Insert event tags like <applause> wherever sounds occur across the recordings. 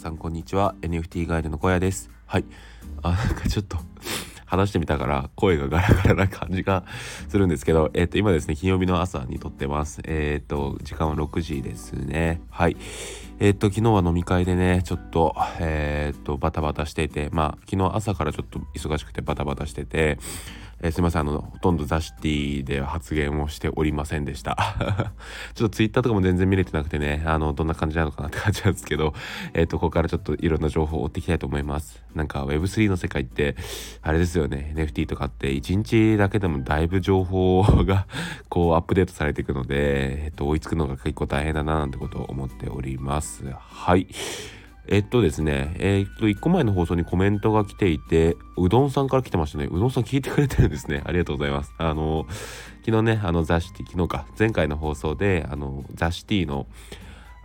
さんこんにちは。NFT ガイドの小屋です。はい。あなんかちょっと話してみたから声がガラガラな感じがするんですけどえっ、ー、と今ですね金曜日の朝に撮ってます。えっ、ー、と時間は6時ですね。はい。えっ、ー、と昨日は飲み会でねちょっとえっとバタバタしていてまあ昨日朝からちょっと忙しくてバタバタしててえー、すいませんあのほとんどザシティで発言をしておりませんでした。<laughs> ちょっとツイッターとかも全然見れてなくてねあのどんな感じなのかなって感じなんですけど <laughs> えっ、ー、とここからちょっといろんな情報を追っていきたいと思います。なんか Web3 の世界ってあれですよね NFT とかって1日だけでもだいぶ情報が <laughs> こうアップデートされていくので、えっ、ー、と、追いつくのが結構大変だななんてことを思っております。はい。えっとですね、えー、っと、1個前の放送にコメントが来ていて、うどんさんから来てましたね。うどんさん聞いてくれてるんですね。<laughs> ありがとうございます。あの、昨日ね、あの、ザシティ、昨日か、前回の放送で、あの、ザシティの、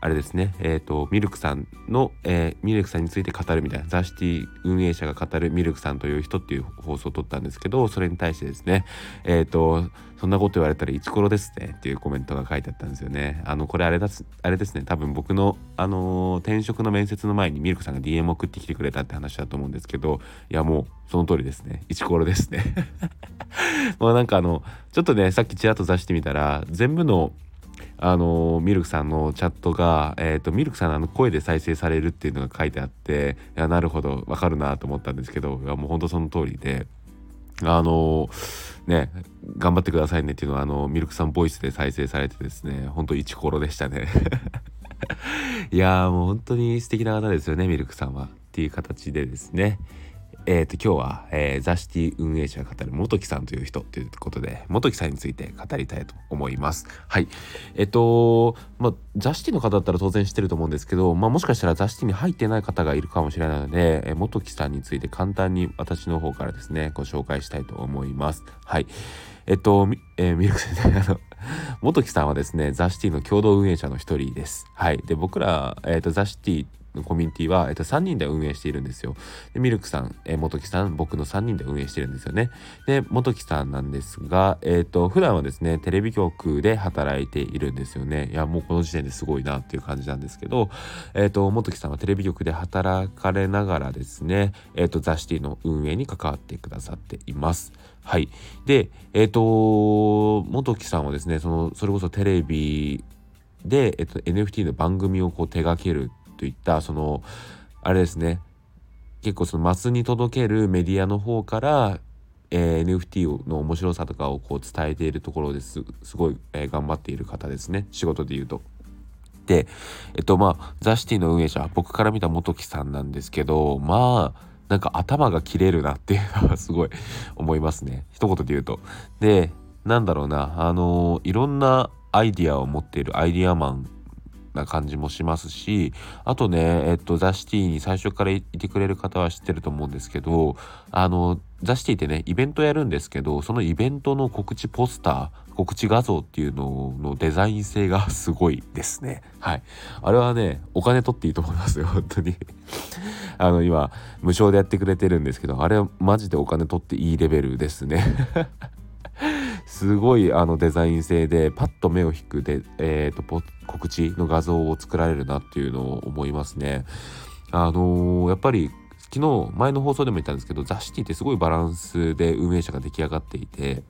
あれですね、えっ、ー、と、ミルクさんの、えー、ミルクさんについて語るみたいな、ザシティ運営者が語るミルクさんという人っていう放送を撮ったんですけど、それに対してですね、えっ、ー、と、そんなこと言われたらイチコロですねっていうコメントが書いてあったんですよね。あの、これあれだすあれですね、多分僕の、あの転職の面接の前にミルクさんが DM 送ってきてくれたって話だと思うんですけど、いや、もう、その通りですね。イチコロですね。<laughs> もうなんかあの、ちょっとね、さっきちらっと出してみたら、全部のあのミルクさんのチャットが、えーと、ミルクさんの声で再生されるっていうのが書いてあっていやなるほどわかるなと思ったんですけどいやもうほんとその通りであのね頑張ってくださいねっていうのはあのミルクさんボイスで再生されてですねほんとイチコロでしたね。<laughs> いやもう本当に素敵な方ですよねミルクさんは。っていう形でですね。えっ、ー、と今日は、えー、ザシティ運営者が語る元木さんという人ということで元木さんについて語りたいと思います。はい。えっ、ー、とまあザシティの方だったら当然知ってると思うんですけど、まあもしかしたらザシティに入ってない方がいるかもしれないので、えー、元木さんについて簡単に私の方からですねご紹介したいと思います。はい。えっと、えー、ミルク先生、あの、<laughs> 元木さんはですね、ザシティの共同運営者の一人です。はい。で、僕ら、えっと、ザシティのコミュニティは、えっと、3人で運営しているんですよ。で、ミルクさん、えー、元木さん、僕の3人で運営してるんですよね。で、元木さんなんですが、えっ、ー、と、普段はですね、テレビ局で働いているんですよね。いや、もうこの時点ですごいなっていう感じなんですけど、えっ、ー、と、元木さんはテレビ局で働かれながらですね、えっ、と、ザ・シティの運営に関わってくださっています。はい。で、えっ、と、元木さんはですね、その、それこそテレビで、えっと、NFT の番組をこう手掛けるといったそのあれですね結構そのマスに届けるメディアの方から、えー、NFT の面白さとかをこう伝えているところですすごい、えー、頑張っている方ですね仕事で言うと。でえっとまあザ・シティの運営者僕から見た元木さんなんですけどまあなんか頭が切れるなっていうのはすごい思いますね一言で言うと。でなんだろうなあのいろんなアイディアを持っているアイディアマンな感じもしますしあとねえっとザ・シティに最初からいてくれる方は知ってると思うんですけどあのザ・シティってねイベントやるんですけどそのイベントの告知ポスター告知画像っていうののデザイン性が <laughs> すごいですね。はい。あれはねお金取っていいと思いますよ本当に。あの今無償でやってくれてるんですけどあれはマジでお金取っていいレベルですね。すごいあのデザイン性でパッと目を引くで、えーと、告知の画像を作られるなっていうのを思いますね。あのー、やっぱり昨日前の放送でも言ったんですけどザ・シティってすごいバランスで運営者が出来上がっていて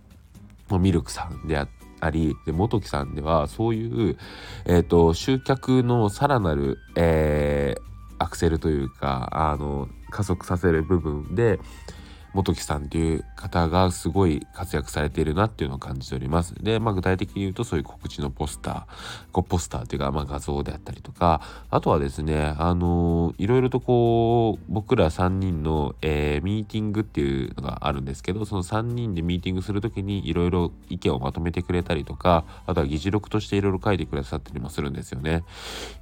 ミルクさんであありで元木さんではそういう、えーと、集客のさらなる、えー、アクセルというかあの加速させる部分で元木さんっていう方がすごい活躍されているなっていうのを感じております。で、まあ具体的に言うとそういう告知のポスター、こうポスターっていうかまあ画像であったりとか、あとはですね、あのー、いろいろとこう、僕ら3人の、えー、ミーティングっていうのがあるんですけど、その3人でミーティングするときにいろいろ意見をまとめてくれたりとか、あとは議事録としていろいろ書いてくださったりもするんですよね。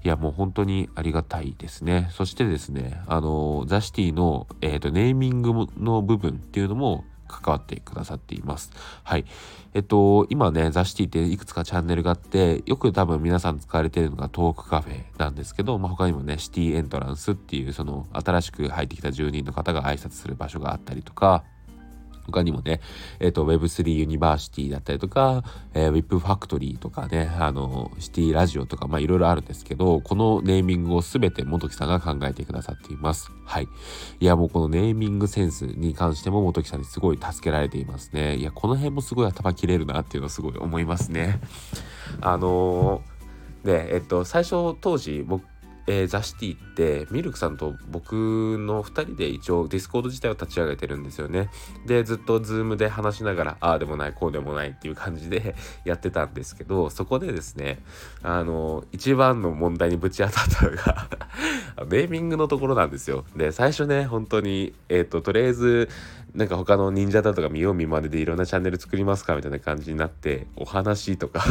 いや、もう本当にありがたいですね。そしてですね、あのー、ザ・シティの、えーと、ネーミングの部分分っていうのも関わってくださっています。はい。えっと、今ね、ザ・シティっていくつかチャンネルがあって、よく多分皆さん使われてるのがトークカフェなんですけど、まあ、他にもね、シティエントランスっていう、その新しく入ってきた住人の方が挨拶する場所があったりとか、他にもね、えっ、ー、と、Web3 ユニバーシティだったりとか、えー、WIP ファクトリーとかね、あの、シティラジオとか、まあいろいろあるんですけど、このネーミングをすべて motokiさんが考えてくださっています。はい。いや、もうこのネーミングセンスに関しても motokiさんにすごい助けられていますね。いや、この辺もすごい頭切れるなっていうのをすごい思いますね。あのー、で、えっと、最初当時僕えー、ザ・シティってミルクさんと僕の2人で一応ディスコード自体を立ち上げてるんですよね。でずっとズームで話しながらああでもないこうでもないっていう感じで <laughs> やってたんですけどそこでですねあの一番の問題にぶち当たったのが <laughs> ネーミングのところなんですよ。で最初ね本当にえっ、ー、ととりあえずなんか他の忍者だとか見よう見まねでいろんなチャンネル作りますかみたいな感じになってお話とか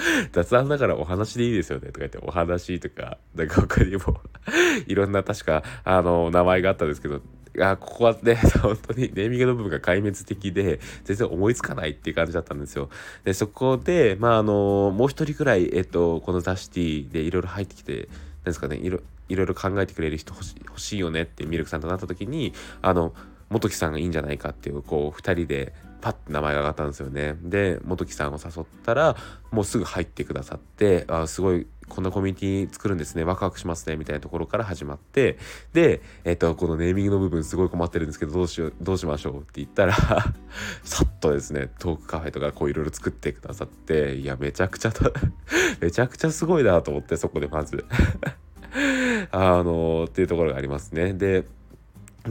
<laughs> 雑談だからお話でいいですよねとか言ってお話とかなんか他にも <laughs> いろんな確かあの名前があったんですけどあここはね <laughs> 本当にネーミングの部分が壊滅的で全然思いつかないっていう感じだったんですよ。でそこでまああのもう一人くらい、えっと、このザ・シティでいろいろ入ってきてなんですかねいろいろ考えてくれる人欲し欲しいよねってミルクさんとなった時にあの元木さんがいいんじゃないかっていうこう2人でパッて名前が上がったんですよね。で元木さんを誘ったらもうすぐ入ってくださってあすごいこんなコミュニティ作るんですね。ワクワクしますね。みたいなところから始まってでえっとこのネーミングの部分すごい困ってるんですけどどうしようどうしましょうって言ったら <laughs> さっとですねトークカフェとかこういろいろ作ってくださっていやめちゃくちゃ <laughs> めちゃくちゃすごいなと思ってそこでまず。<laughs> あのっていうところがありますね。で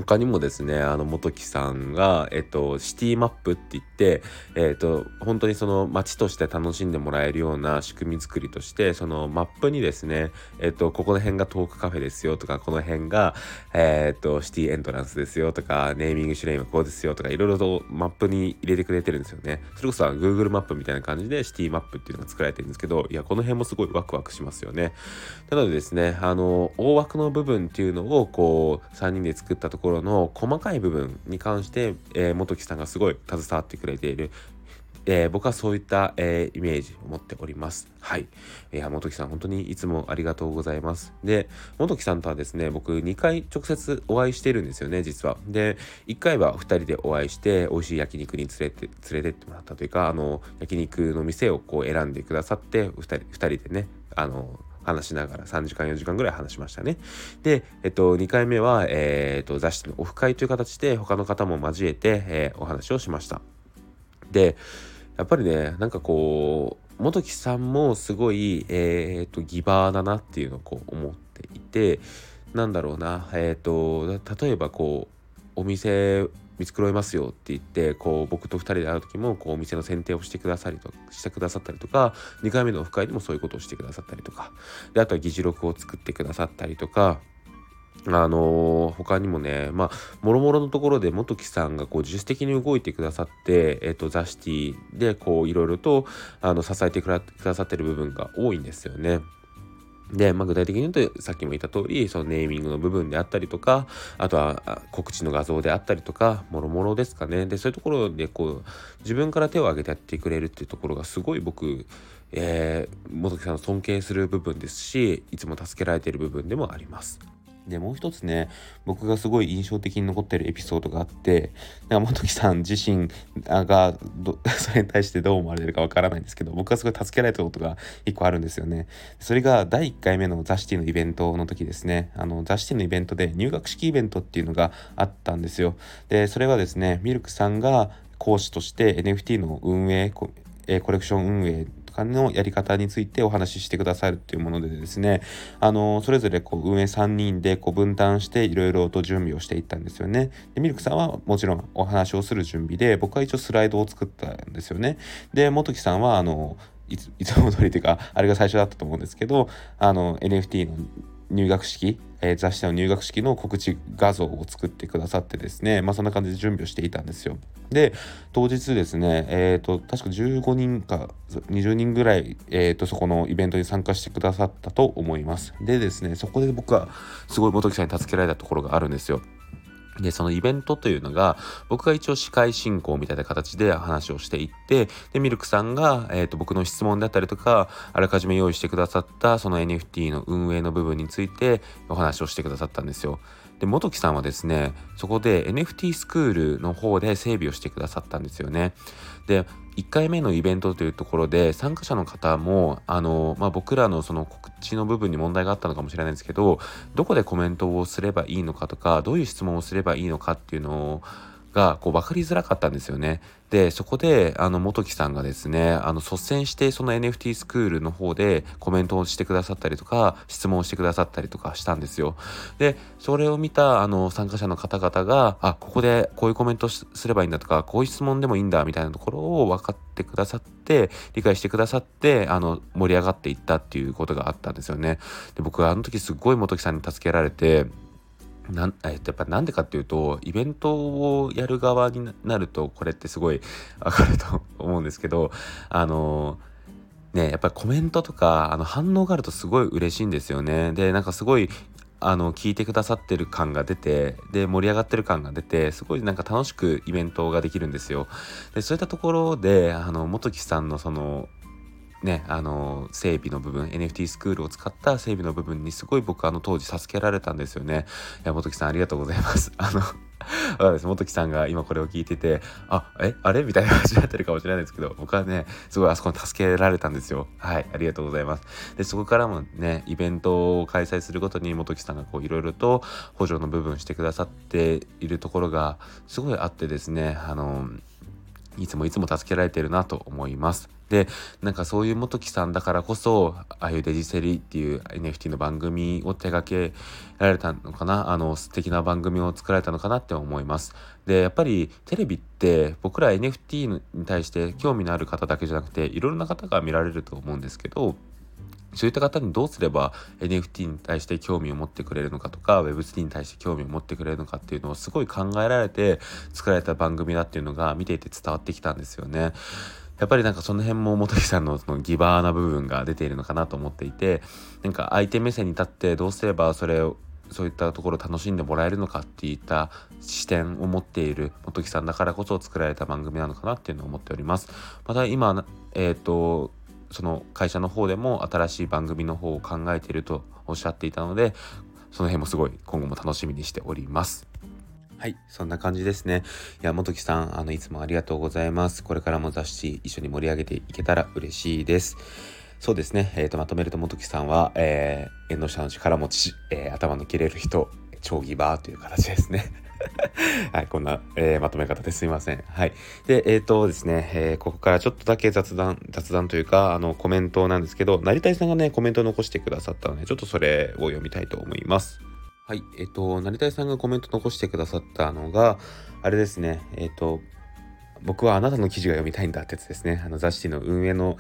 他にもですね、あの、元木さんが、えっと、シティマップって言って、えっと、本当にその街として楽しんでもらえるような仕組み作りとして、そのマップにですね、えっと、ここの辺がトークカフェですよとか、この辺が、えっと、シティエントランスですよとか、ネーミングシュレイムこうですよとか、いろいろとマップに入れてくれてるんですよね。それこそ Google マップみたいな感じでシティマップっていうのが作られてるんですけど、いや、この辺もすごいワクワクしますよね。なのでですね、あの、大枠の部分っていうのを、こう、3人で作ったところころの細かい部分に関して、えー、元木さんがすごい携わってくれているえー、僕はそういった、えー、イメージを持っております。はい。いや、元木さん、本当にいつもありがとうございます。で、元木さんとはですね、僕2回直接お会いしてるんですよね、実は。で、1回は2人でお会いして、美味しい焼肉に連れて、連れてってもらったというか、あの、焼肉の店をこう選んでくださって、2人、2人でね、あの、話しながら3時間4時間ぐらい話しましたね。で、えっと、2回目は、えー、っと、雑誌のオフ会という形で他の方も交えて、えー、お話をしました。で、やっぱりね、なんかこう、元木さんもすごい、えー、っと、ギバーだなっていうのをこう思っていて、なんだろうな、えっと、例えばこう、お店見繕いますよって言ってこう僕と2人で会う時もこうお店の選定をしてくださりとしてくださったりとか2回目のオフ会でもそういうことをしてくださったりとかであとは議事録を作ってくださったりとかあのー、他にもね、まあ、もろもろのところで元木さんがこう自主的に動いてくださって、えっ、ー、と、ザ・シティでこういろいろとあの支えてくださってる部分が多いんですよね。で、まあ、具体的に言うとさっきも言った通りそのネーミングの部分であったりとかあとは告知の画像であったりとかもろもろですかねでそういうところでこう自分から手を挙げてやってくれるっていうところがすごい僕、えー、元木さんを尊敬する部分ですしいつも助けられている部分でもあります。で、もう一つね、僕がすごい印象的に残ってるエピソードがあって、なんか元木さん自身が <laughs> それに対してどう思われるかわからないんですけど、僕はすごい助けられたことが一個あるんですよね。それが第1回目のザ・シティのイベントの時ですね、あの、ザ・シティのイベントで入学式イベントっていうのがあったんですよ。で、それはですね、ミルクさんが講師として NFT の運営、コレクション運営かのやり方についてお話ししてくださるっていうものでですね、あの、それぞれこう運営3人でこう分担していろいろと準備をしていったんですよね。で、ミルクさんはもちろんお話をする準備で、僕は一応スライドを作ったんですよね。で、元木さんは、あの、いつ <laughs> いつも通りというか、あれが最初だったと思うんですけど、あの、NFT の入学式、え、雑誌の入学式の告知画像を作ってくださってですね、まあそんな感じで準備をしていたんですよ。で、当日ですね、えっ、ー、と、確か15人か20人ぐらい、えっ、ー、と、そこのイベントに参加してくださったと思います。でですね、そこで僕はすごい元木さんに助けられたところがあるんですよ。で、そのイベントというのが、僕が一応司会進行みたいな形で話をしていって、で、ミルクさんが、えっ、ー、と、僕の質問であったりとか、あらかじめ用意してくださったその NFT の運営の部分についてお話をしてくださったんですよ。で、元木さんはですね、そこで NFT スクールの方で整備をしてくださったんですよね。で、1回目のイベントというところで参加者の方もあの、まあ、僕らのその告知の部分に問題があったのかもしれないんですけどどこでコメントをすればいいのかとかどういう質問をすればいいのかっていうのをがこう分かりづらかったんですよね。でそこであの元木さんがですねあの率先してその NFT スクールの方でコメントをしてくださったりとか質問をしてくださったりとかしたんですよ。でそれを見たあの参加者の方々があここでこういうコメントすればいいんだとかこういう質問でもいいんだみたいなところを分かってくださって理解してくださってあの盛り上がっていったっていうことがあったんですよね。で僕はあの時すっごい元木さんに助けられてなんえっと、やっぱなんでかっていうとイベントをやる側になるとこれってすごいわかると思うんですけどあのねやっぱりコメントとかあの反応があるとすごい嬉しいんですよね。でなんかすごいあの聞いてくださってる感が出てで盛り上がってる感が出てすごいなんか楽しくイベントができるんですよ。でそういったところであの元木さんのそのね、あの、整備の部分、NFT スクールを使った整備の部分にすごい僕あの当時助けられたんですよね。いや、元木さんありがとうございます。<laughs> あの、そうです。元木さんが今これを聞いてて、あ、え、あれ？みたいな感じになってるかもしれないですけど、僕はね、すごいあそこに助けられたんですよ。はい、ありがとうございます。で、そこからもね、イベントを開催するごとに元木さんがこういろいろと補助の部分してくださっているところがすごいあってですね、あの、いつもいつも助けられてるなと思います。でなんかそういう元木さんだからこそああいうデジセリっていう NFT の番組を手掛けられたのかなあの素敵な番組を作られたのかなって思います。でやっぱりテレビって僕ら NFT に対して興味のある方だけじゃなくていろんな方が見られると思うんですけどそういった方にどうすれば NFT に対して興味を持ってくれるのかとか Web3 に対して興味を持ってくれるのかっていうのをすごい考えられて作られた番組だっていうのが見ていて伝わってきたんですよね。やっぱりなんかその辺も本木さんのそのギバーな部分が出ているのかなと思っていてなんか相手目線に立ってどうすればそれをそういったところを楽しんでもらえるのかっていった視点を持っている本木さんだからこそ作られた番組なのかなっていうのを思っております。また今、えっ、ー、とその会社の方でも新しい番組の方を考えているとおっしゃっていたのでその辺もすごい今後も楽しみにしております。はい、そんな感じですね。いや、元木さん、あの、いつもありがとうございます。これからも雑誌一緒に盛り上げていけたら嬉しいです。そうですね、えーと、まとめると元木さんは、えー、縁の下の力持ち、えー、頭の切れる人、超ギバーという形ですね。<laughs> はい、こんな、えー、まとめ方ですいません。はい。で、えっ、ー、とですね、えー、ここからちょっとだけ雑談、雑談というか、あの、コメントなんですけど、成田さんがね、コメントを残してくださったので、ちょっとそれを読みたいと思います。はい。えっ、と、成田さんがコメント残してくださったのが、あれですね、えっ、と、僕はあなたの記事が読みたいんだってやつですね。あの雑誌の運営の、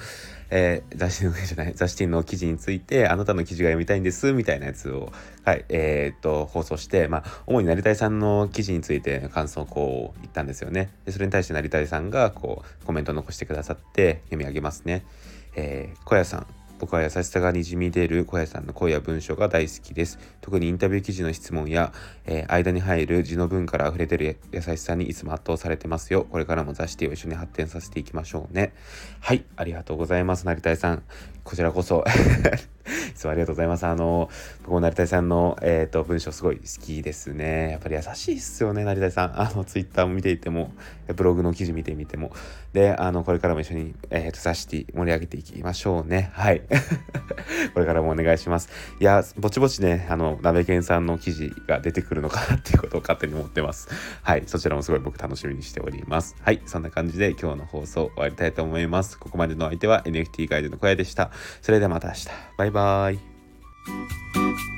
えー、雑誌の運営じゃない、雑誌の記事について、あなたの記事が読みたいんです、みたいなやつを、はい、えー、っと、放送して、まあ、主に成田さんの記事について感想をこう言ったんですよね。で、それに対して成田さんが、こう、コメントを残してくださって読み上げますね。えー、小屋さん、僕は優しさがにじみ出る小屋さんの声や文章が大好きです。特にインタビュー記事の質問や、えー、間に入る字の文から溢れてる優しさにいつも圧倒されてますよ。これからも雑誌を一緒に発展させていきましょうね。はい、ありがとうございます。成田さん。こちらこそ <laughs> いつもありがとうございます。あの、僕も成田さんの、えっ、ー、と、文章すごい好きですね。やっぱり優しいっすよね、成田さん。あの、ツイッターも見ていても、ブログの記事見てみても。で、あの、これからも一緒に、えっ、ー、と、サシティ盛り上げていきましょうね。はい。<laughs> これからもお願いします。いや、ぼちぼちね、あの、鍋健さんの記事が出てくるのかなっていうことを <laughs> 勝手に思ってます。はい。そちらもすごい僕楽しみにしております。はい。そんな感じで今日の放送終わりたいと思います。ここまでの相手は NFT ガイドの小屋でした。それではまた明日。バイバーイ。